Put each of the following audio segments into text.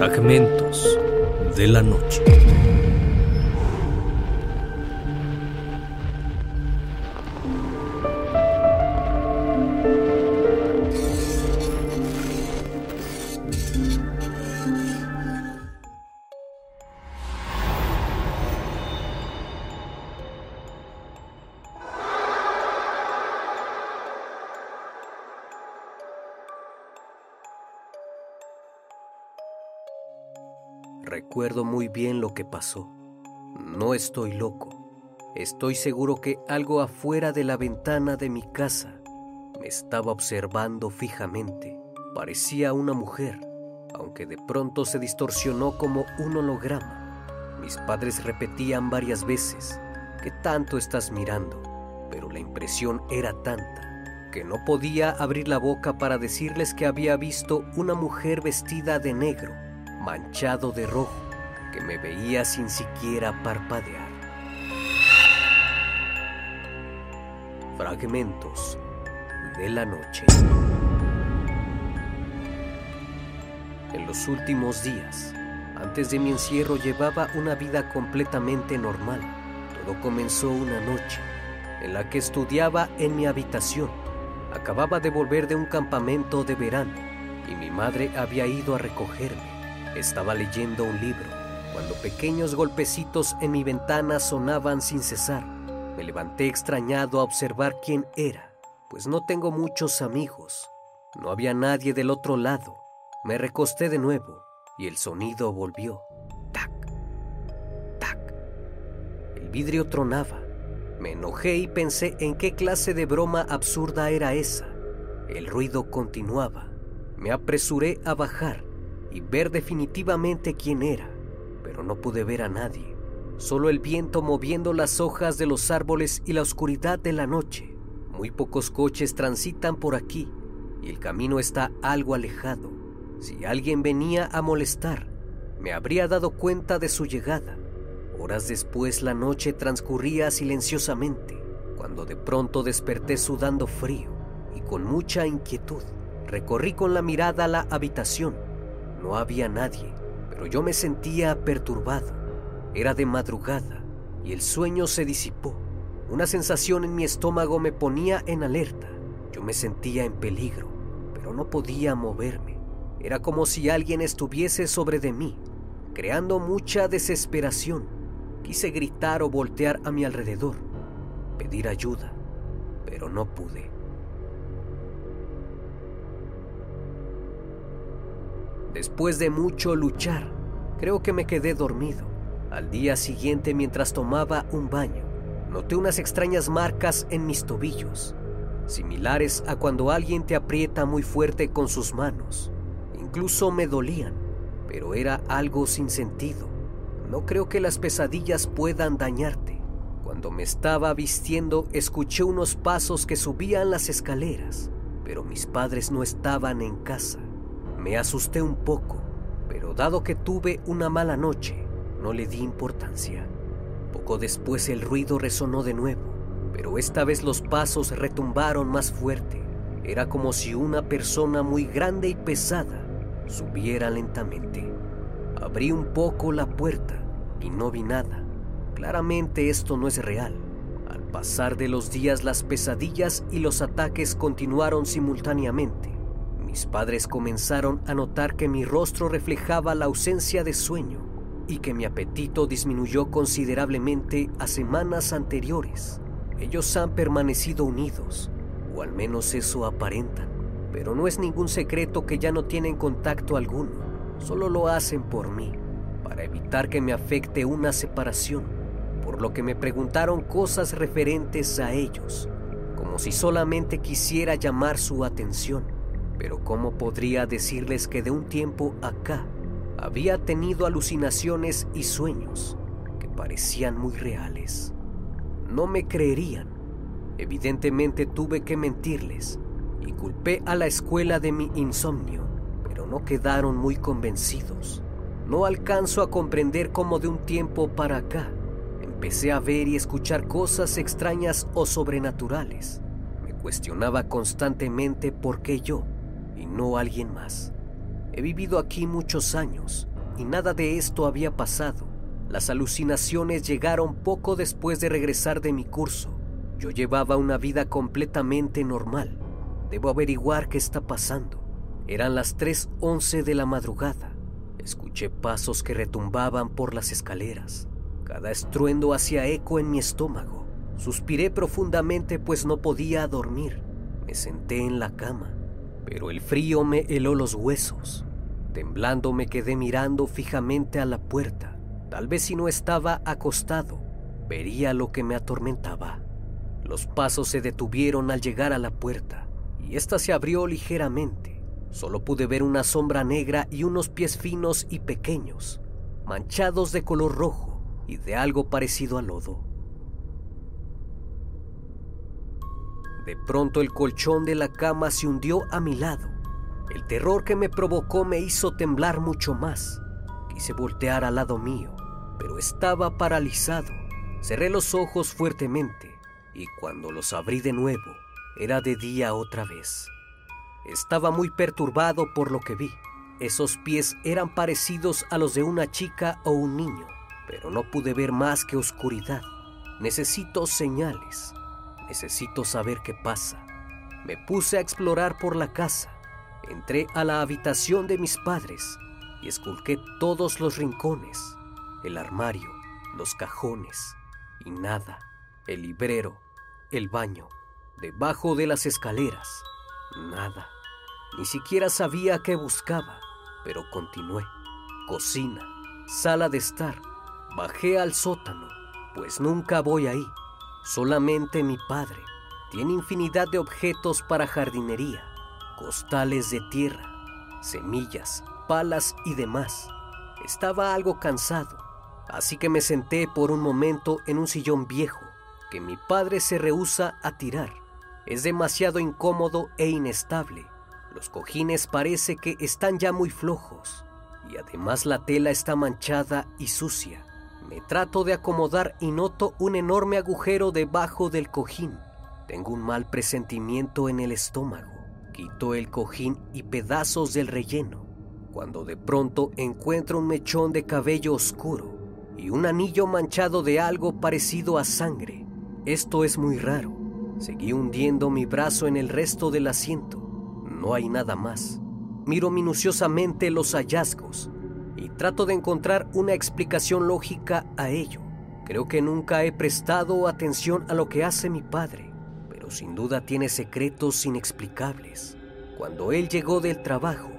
Fragmentos de la noche. Recuerdo muy bien lo que pasó. No estoy loco. Estoy seguro que algo afuera de la ventana de mi casa me estaba observando fijamente. Parecía una mujer, aunque de pronto se distorsionó como un holograma. Mis padres repetían varias veces, ¿qué tanto estás mirando? Pero la impresión era tanta que no podía abrir la boca para decirles que había visto una mujer vestida de negro manchado de rojo que me veía sin siquiera parpadear. Fragmentos de la noche. En los últimos días, antes de mi encierro, llevaba una vida completamente normal. Todo comenzó una noche en la que estudiaba en mi habitación. Acababa de volver de un campamento de verano y mi madre había ido a recogerme. Estaba leyendo un libro cuando pequeños golpecitos en mi ventana sonaban sin cesar. Me levanté extrañado a observar quién era, pues no tengo muchos amigos. No había nadie del otro lado. Me recosté de nuevo y el sonido volvió. Tac, tac. El vidrio tronaba. Me enojé y pensé en qué clase de broma absurda era esa. El ruido continuaba. Me apresuré a bajar y ver definitivamente quién era, pero no pude ver a nadie, solo el viento moviendo las hojas de los árboles y la oscuridad de la noche. Muy pocos coches transitan por aquí y el camino está algo alejado. Si alguien venía a molestar, me habría dado cuenta de su llegada. Horas después la noche transcurría silenciosamente, cuando de pronto desperté sudando frío y con mucha inquietud. Recorrí con la mirada la habitación no había nadie, pero yo me sentía perturbado. Era de madrugada y el sueño se disipó. Una sensación en mi estómago me ponía en alerta. Yo me sentía en peligro, pero no podía moverme. Era como si alguien estuviese sobre de mí, creando mucha desesperación. Quise gritar o voltear a mi alrededor, pedir ayuda, pero no pude. Después de mucho luchar, creo que me quedé dormido. Al día siguiente, mientras tomaba un baño, noté unas extrañas marcas en mis tobillos, similares a cuando alguien te aprieta muy fuerte con sus manos. Incluso me dolían, pero era algo sin sentido. No creo que las pesadillas puedan dañarte. Cuando me estaba vistiendo, escuché unos pasos que subían las escaleras, pero mis padres no estaban en casa. Me asusté un poco, pero dado que tuve una mala noche, no le di importancia. Poco después el ruido resonó de nuevo, pero esta vez los pasos retumbaron más fuerte. Era como si una persona muy grande y pesada subiera lentamente. Abrí un poco la puerta y no vi nada. Claramente esto no es real. Al pasar de los días las pesadillas y los ataques continuaron simultáneamente. Mis padres comenzaron a notar que mi rostro reflejaba la ausencia de sueño y que mi apetito disminuyó considerablemente a semanas anteriores. Ellos han permanecido unidos, o al menos eso aparentan, pero no es ningún secreto que ya no tienen contacto alguno, solo lo hacen por mí, para evitar que me afecte una separación, por lo que me preguntaron cosas referentes a ellos, como si solamente quisiera llamar su atención pero ¿cómo podría decirles que de un tiempo acá había tenido alucinaciones y sueños que parecían muy reales? No me creerían. Evidentemente tuve que mentirles y culpé a la escuela de mi insomnio, pero no quedaron muy convencidos. No alcanzo a comprender cómo de un tiempo para acá empecé a ver y escuchar cosas extrañas o sobrenaturales. Me cuestionaba constantemente por qué yo y no alguien más. He vivido aquí muchos años y nada de esto había pasado. Las alucinaciones llegaron poco después de regresar de mi curso. Yo llevaba una vida completamente normal. Debo averiguar qué está pasando. Eran las 3.11 de la madrugada. Escuché pasos que retumbaban por las escaleras. Cada estruendo hacía eco en mi estómago. Suspiré profundamente pues no podía dormir. Me senté en la cama, pero el frío me heló los huesos. Temblando me quedé mirando fijamente a la puerta. Tal vez si no estaba acostado, vería lo que me atormentaba. Los pasos se detuvieron al llegar a la puerta y ésta se abrió ligeramente. Solo pude ver una sombra negra y unos pies finos y pequeños, manchados de color rojo y de algo parecido a lodo. De pronto el colchón de la cama se hundió a mi lado. El terror que me provocó me hizo temblar mucho más. Quise voltear al lado mío, pero estaba paralizado. Cerré los ojos fuertemente y cuando los abrí de nuevo, era de día otra vez. Estaba muy perturbado por lo que vi. Esos pies eran parecidos a los de una chica o un niño, pero no pude ver más que oscuridad. Necesito señales. Necesito saber qué pasa. Me puse a explorar por la casa. Entré a la habitación de mis padres y esculqué todos los rincones, el armario, los cajones y nada, el librero, el baño, debajo de las escaleras, nada. Ni siquiera sabía qué buscaba, pero continué. Cocina, sala de estar. Bajé al sótano, pues nunca voy ahí. Solamente mi padre tiene infinidad de objetos para jardinería, costales de tierra, semillas, palas y demás. Estaba algo cansado, así que me senté por un momento en un sillón viejo que mi padre se rehúsa a tirar. Es demasiado incómodo e inestable. Los cojines parece que están ya muy flojos y además la tela está manchada y sucia. Me trato de acomodar y noto un enorme agujero debajo del cojín. Tengo un mal presentimiento en el estómago. Quito el cojín y pedazos del relleno, cuando de pronto encuentro un mechón de cabello oscuro y un anillo manchado de algo parecido a sangre. Esto es muy raro. Seguí hundiendo mi brazo en el resto del asiento. No hay nada más. Miro minuciosamente los hallazgos y trato de encontrar una explicación lógica a ello. Creo que nunca he prestado atención a lo que hace mi padre, pero sin duda tiene secretos inexplicables. Cuando él llegó del trabajo,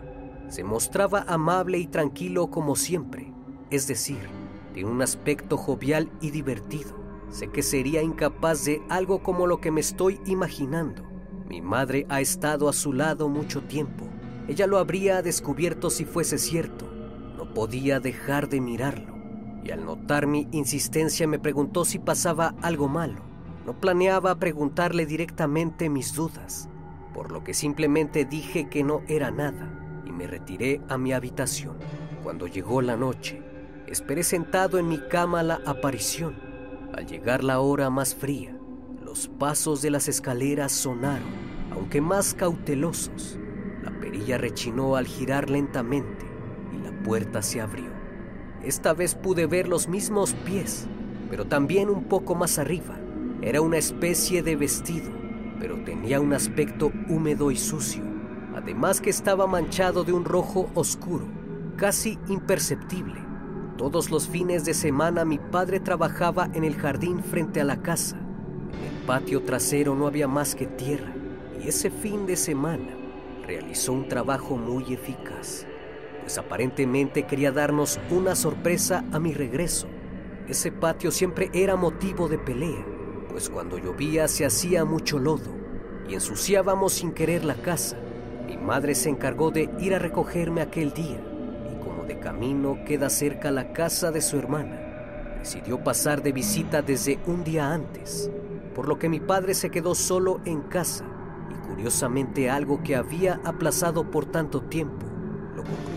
se mostraba amable y tranquilo como siempre, es decir, tiene un aspecto jovial y divertido. Sé que sería incapaz de algo como lo que me estoy imaginando. Mi madre ha estado a su lado mucho tiempo. Ella lo habría descubierto si fuese cierto podía dejar de mirarlo y al notar mi insistencia me preguntó si pasaba algo malo. No planeaba preguntarle directamente mis dudas, por lo que simplemente dije que no era nada y me retiré a mi habitación. Cuando llegó la noche, esperé sentado en mi cama la aparición. Al llegar la hora más fría, los pasos de las escaleras sonaron, aunque más cautelosos. La perilla rechinó al girar lentamente puerta se abrió. Esta vez pude ver los mismos pies, pero también un poco más arriba. Era una especie de vestido, pero tenía un aspecto húmedo y sucio, además que estaba manchado de un rojo oscuro, casi imperceptible. Todos los fines de semana mi padre trabajaba en el jardín frente a la casa. En el patio trasero no había más que tierra, y ese fin de semana realizó un trabajo muy eficaz pues aparentemente quería darnos una sorpresa a mi regreso. Ese patio siempre era motivo de pelea, pues cuando llovía se hacía mucho lodo y ensuciábamos sin querer la casa. Mi madre se encargó de ir a recogerme aquel día y como de camino queda cerca la casa de su hermana, decidió pasar de visita desde un día antes, por lo que mi padre se quedó solo en casa y curiosamente algo que había aplazado por tanto tiempo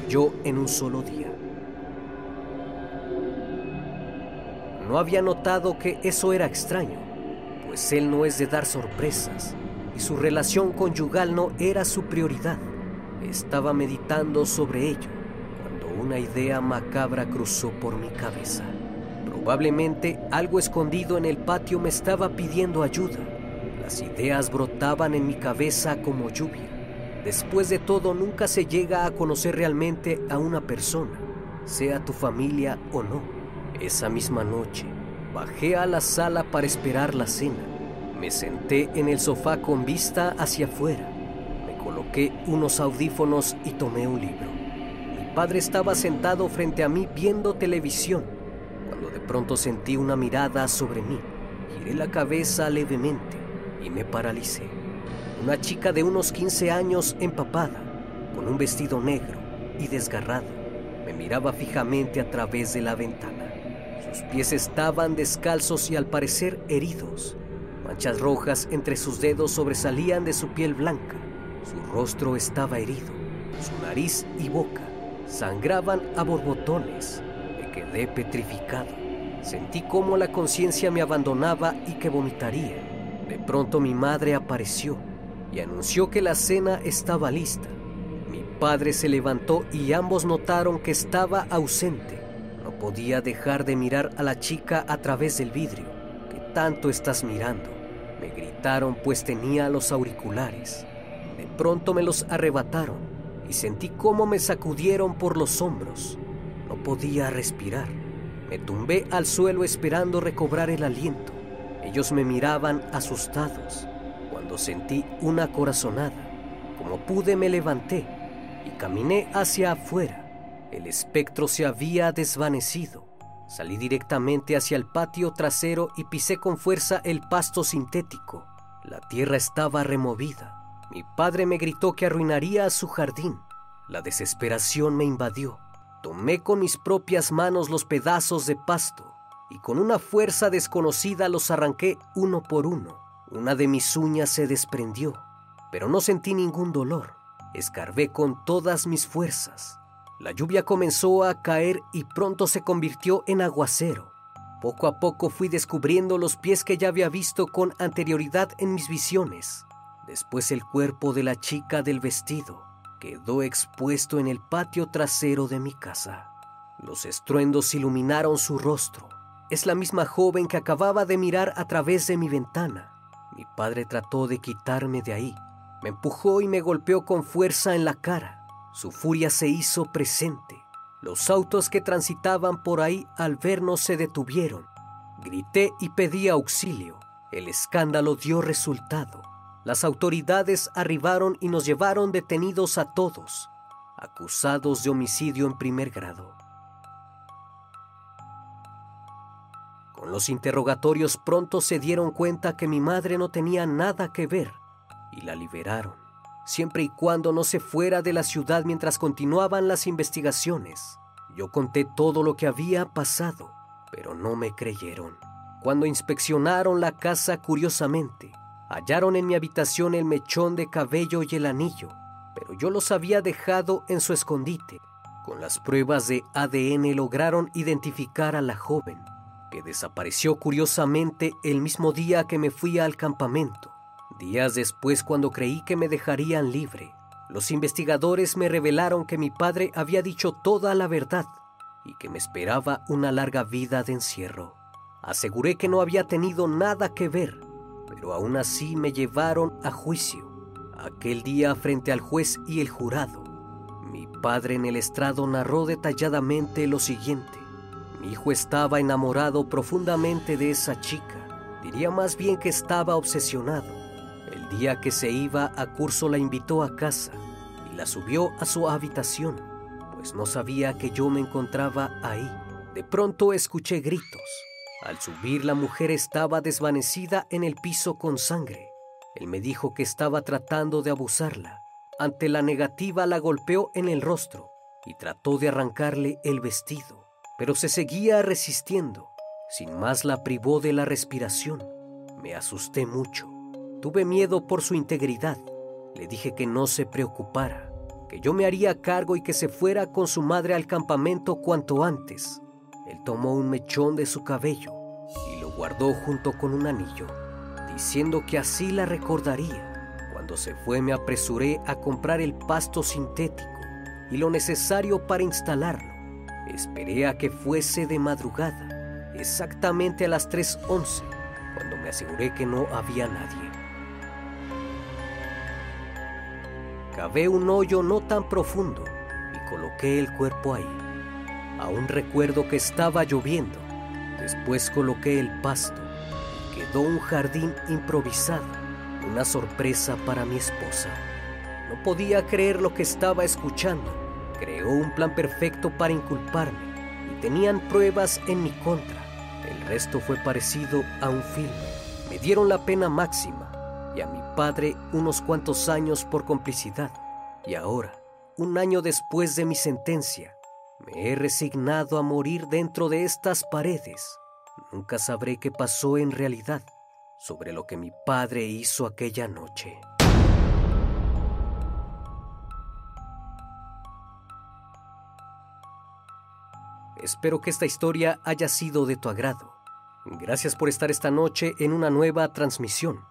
concluyó en un solo día. No había notado que eso era extraño, pues él no es de dar sorpresas y su relación conyugal no era su prioridad. Estaba meditando sobre ello cuando una idea macabra cruzó por mi cabeza. Probablemente algo escondido en el patio me estaba pidiendo ayuda. Las ideas brotaban en mi cabeza como lluvia. Después de todo, nunca se llega a conocer realmente a una persona, sea tu familia o no. Esa misma noche, bajé a la sala para esperar la cena. Me senté en el sofá con vista hacia afuera. Me coloqué unos audífonos y tomé un libro. Mi padre estaba sentado frente a mí viendo televisión, cuando de pronto sentí una mirada sobre mí. Giré la cabeza levemente y me paralicé. Una chica de unos 15 años empapada, con un vestido negro y desgarrado, me miraba fijamente a través de la ventana. Sus pies estaban descalzos y al parecer heridos. Manchas rojas entre sus dedos sobresalían de su piel blanca. Su rostro estaba herido. Su nariz y boca sangraban a borbotones. Me quedé petrificado. Sentí cómo la conciencia me abandonaba y que vomitaría. De pronto mi madre apareció y anunció que la cena estaba lista. Mi padre se levantó y ambos notaron que estaba ausente. No podía dejar de mirar a la chica a través del vidrio. ¿Qué tanto estás mirando? Me gritaron pues tenía los auriculares. De pronto me los arrebataron y sentí cómo me sacudieron por los hombros. No podía respirar. Me tumbé al suelo esperando recobrar el aliento. Ellos me miraban asustados sentí una corazonada. Como pude me levanté y caminé hacia afuera. El espectro se había desvanecido. Salí directamente hacia el patio trasero y pisé con fuerza el pasto sintético. La tierra estaba removida. Mi padre me gritó que arruinaría su jardín. La desesperación me invadió. Tomé con mis propias manos los pedazos de pasto y con una fuerza desconocida los arranqué uno por uno. Una de mis uñas se desprendió, pero no sentí ningún dolor. Escarbé con todas mis fuerzas. La lluvia comenzó a caer y pronto se convirtió en aguacero. Poco a poco fui descubriendo los pies que ya había visto con anterioridad en mis visiones. Después el cuerpo de la chica del vestido quedó expuesto en el patio trasero de mi casa. Los estruendos iluminaron su rostro. Es la misma joven que acababa de mirar a través de mi ventana. Mi padre trató de quitarme de ahí. Me empujó y me golpeó con fuerza en la cara. Su furia se hizo presente. Los autos que transitaban por ahí al vernos se detuvieron. Grité y pedí auxilio. El escándalo dio resultado. Las autoridades arribaron y nos llevaron detenidos a todos, acusados de homicidio en primer grado. Con los interrogatorios pronto se dieron cuenta que mi madre no tenía nada que ver y la liberaron, siempre y cuando no se fuera de la ciudad mientras continuaban las investigaciones. Yo conté todo lo que había pasado, pero no me creyeron. Cuando inspeccionaron la casa curiosamente, hallaron en mi habitación el mechón de cabello y el anillo, pero yo los había dejado en su escondite. Con las pruebas de ADN lograron identificar a la joven que desapareció curiosamente el mismo día que me fui al campamento. Días después, cuando creí que me dejarían libre, los investigadores me revelaron que mi padre había dicho toda la verdad y que me esperaba una larga vida de encierro. Aseguré que no había tenido nada que ver, pero aún así me llevaron a juicio. Aquel día frente al juez y el jurado, mi padre en el estrado narró detalladamente lo siguiente. Mi hijo estaba enamorado profundamente de esa chica. Diría más bien que estaba obsesionado. El día que se iba a curso la invitó a casa y la subió a su habitación, pues no sabía que yo me encontraba ahí. De pronto escuché gritos. Al subir la mujer estaba desvanecida en el piso con sangre. Él me dijo que estaba tratando de abusarla. Ante la negativa la golpeó en el rostro y trató de arrancarle el vestido pero se seguía resistiendo. Sin más la privó de la respiración. Me asusté mucho. Tuve miedo por su integridad. Le dije que no se preocupara, que yo me haría cargo y que se fuera con su madre al campamento cuanto antes. Él tomó un mechón de su cabello y lo guardó junto con un anillo, diciendo que así la recordaría. Cuando se fue me apresuré a comprar el pasto sintético y lo necesario para instalarlo Esperé a que fuese de madrugada, exactamente a las 3.11, cuando me aseguré que no había nadie. Cavé un hoyo no tan profundo y coloqué el cuerpo ahí. Aún recuerdo que estaba lloviendo. Después coloqué el pasto y quedó un jardín improvisado, una sorpresa para mi esposa. No podía creer lo que estaba escuchando creó un plan perfecto para inculparme y tenían pruebas en mi contra. El resto fue parecido a un filme. Me dieron la pena máxima y a mi padre unos cuantos años por complicidad. Y ahora, un año después de mi sentencia, me he resignado a morir dentro de estas paredes. Nunca sabré qué pasó en realidad sobre lo que mi padre hizo aquella noche. Espero que esta historia haya sido de tu agrado. Gracias por estar esta noche en una nueva transmisión.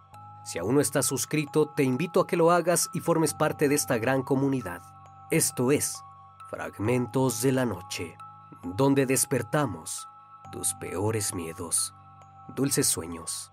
Si aún no estás suscrito, te invito a que lo hagas y formes parte de esta gran comunidad. Esto es Fragmentos de la Noche, donde despertamos tus peores miedos. Dulces sueños.